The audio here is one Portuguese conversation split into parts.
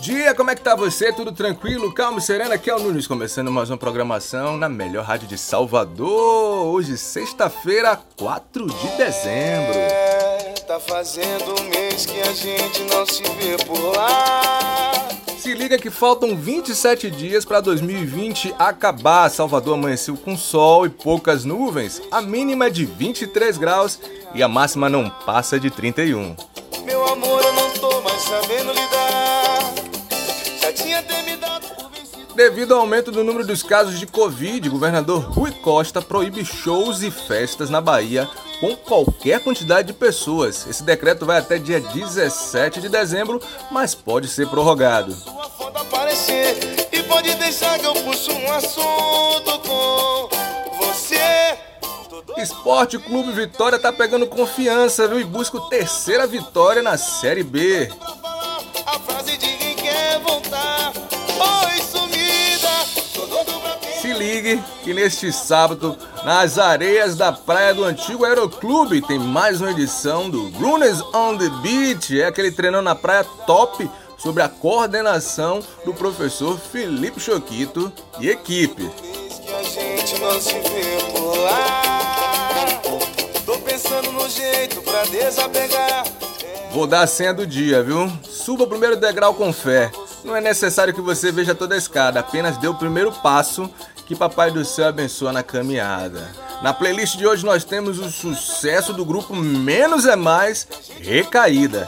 dia, como é que tá você? Tudo tranquilo? Calmo e sereno? Aqui é o Nunes, começando mais uma programação na melhor rádio de Salvador. Hoje, sexta-feira, 4 de dezembro. É, tá fazendo um mês que a gente não se vê por lá. Se liga que faltam 27 dias para 2020 acabar. Salvador amanheceu com sol e poucas nuvens. A mínima é de 23 graus e a máxima não passa de 31. Meu amor, eu não tô mais sabendo lidar. Devido ao aumento do número dos casos de Covid, o governador Rui Costa proíbe shows e festas na Bahia com qualquer quantidade de pessoas. Esse decreto vai até dia 17 de dezembro, mas pode ser prorrogado. Esporte Clube Vitória tá pegando confiança, viu? E busca a terceira vitória na Série B. Se ligue que neste sábado, nas areias da praia do antigo Aeroclube, tem mais uma edição do Runners on the Beach. É aquele treinão na praia top sobre a coordenação do professor Felipe Choquito e equipe. Vou dar a senha do dia, viu? Suba o primeiro degrau com fé. Não é necessário que você veja toda a escada, apenas dê o primeiro passo que Papai do Céu abençoa na caminhada. Na playlist de hoje nós temos o sucesso do grupo Menos é Mais, Recaída.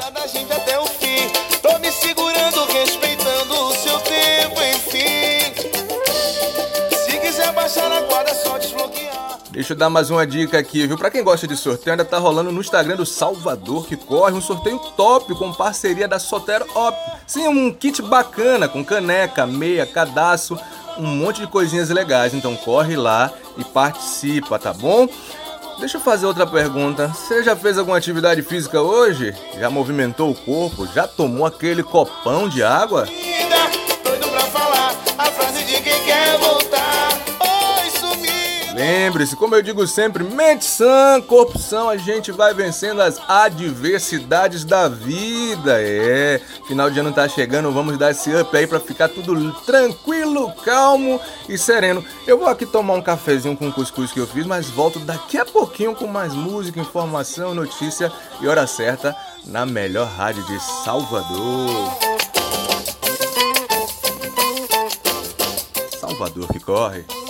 Deixa eu dar mais uma dica aqui, viu? Pra quem gosta de sorteio, ainda tá rolando no Instagram do Salvador que corre um sorteio top com parceria da Sotero Op. Sim, um kit bacana com caneca, meia, cadastro, um monte de coisinhas legais. Então corre lá e participa, tá bom? Deixa eu fazer outra pergunta. Você já fez alguma atividade física hoje? Já movimentou o corpo? Já tomou aquele copão de água? Lembre-se, como eu digo sempre, mente sã, corpo são, a gente vai vencendo as adversidades da vida. É, final de ano tá chegando, vamos dar esse up aí pra ficar tudo tranquilo, calmo e sereno. Eu vou aqui tomar um cafezinho com o cuscuz que eu fiz, mas volto daqui a pouquinho com mais música, informação, notícia e hora certa na melhor rádio de Salvador. Salvador que corre.